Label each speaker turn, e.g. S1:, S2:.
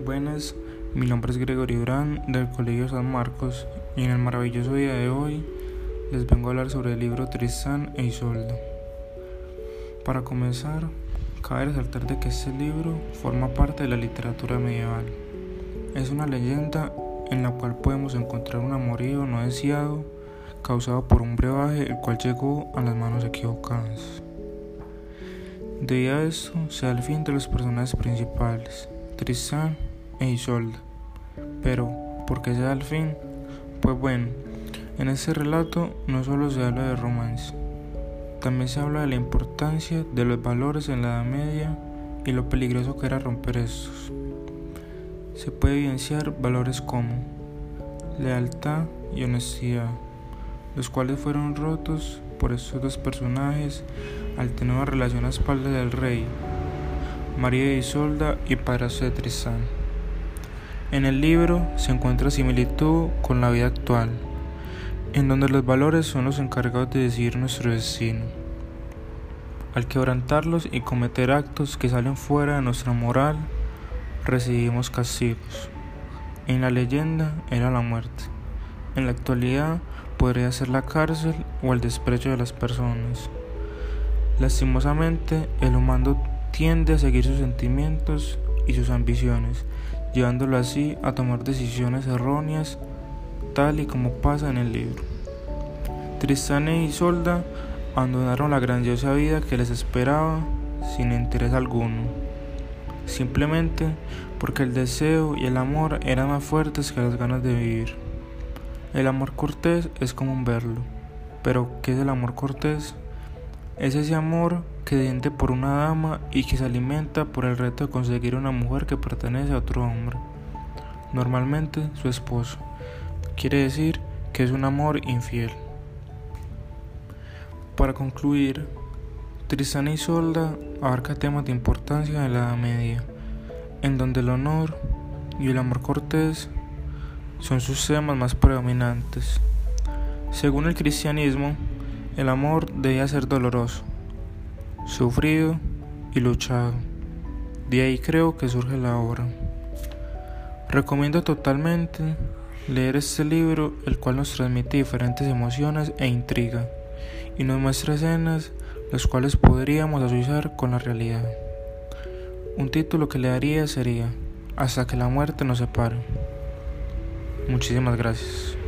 S1: buenas, mi nombre es Gregorio Durán del Colegio San Marcos y en el maravilloso día de hoy les vengo a hablar sobre el libro Tristán e Isolda. Para comenzar, cabe resaltar de que este libro forma parte de la literatura medieval. Es una leyenda en la cual podemos encontrar un amorío no deseado causado por un brebaje el cual llegó a las manos equivocadas. Debido a esto se da el fin de los personajes principales, Tristán e Isolda. Pero, ¿por qué se da el fin? Pues bueno, en este relato no solo se habla de romance, también se habla de la importancia de los valores en la Edad Media y lo peligroso que era romper estos. Se puede evidenciar valores como lealtad y honestidad, los cuales fueron rotos por estos dos personajes al tener una relación a espaldas del rey, María de Isolda y padrastro de Tristán. En el libro se encuentra similitud con la vida actual, en donde los valores son los encargados de decidir nuestro destino. Al quebrantarlos y cometer actos que salen fuera de nuestra moral, recibimos castigos. En la leyenda era la muerte. En la actualidad podría ser la cárcel o el desprecio de las personas. Lastimosamente, el humano tiende a seguir sus sentimientos y sus ambiciones, llevándolo así a tomar decisiones erróneas, tal y como pasa en el libro. Tristán e Isolda abandonaron la grandiosa vida que les esperaba sin interés alguno, simplemente porque el deseo y el amor eran más fuertes que las ganas de vivir. El amor cortés es común verlo, pero ¿qué es el amor cortés? Es ese amor que diente por una dama y que se alimenta por el reto de conseguir una mujer que pertenece a otro hombre, normalmente su esposo. Quiere decir que es un amor infiel. Para concluir, Tristán y Solda abarca temas de importancia en la Edad Media, en donde el honor y el amor cortés son sus temas más predominantes. Según el cristianismo, el amor debía ser doloroso, sufrido y luchado. De ahí creo que surge la obra. Recomiendo totalmente leer este libro, el cual nos transmite diferentes emociones e intriga, y nos muestra escenas las cuales podríamos asociar con la realidad. Un título que le daría sería Hasta que la muerte nos separe. Muchísimas gracias.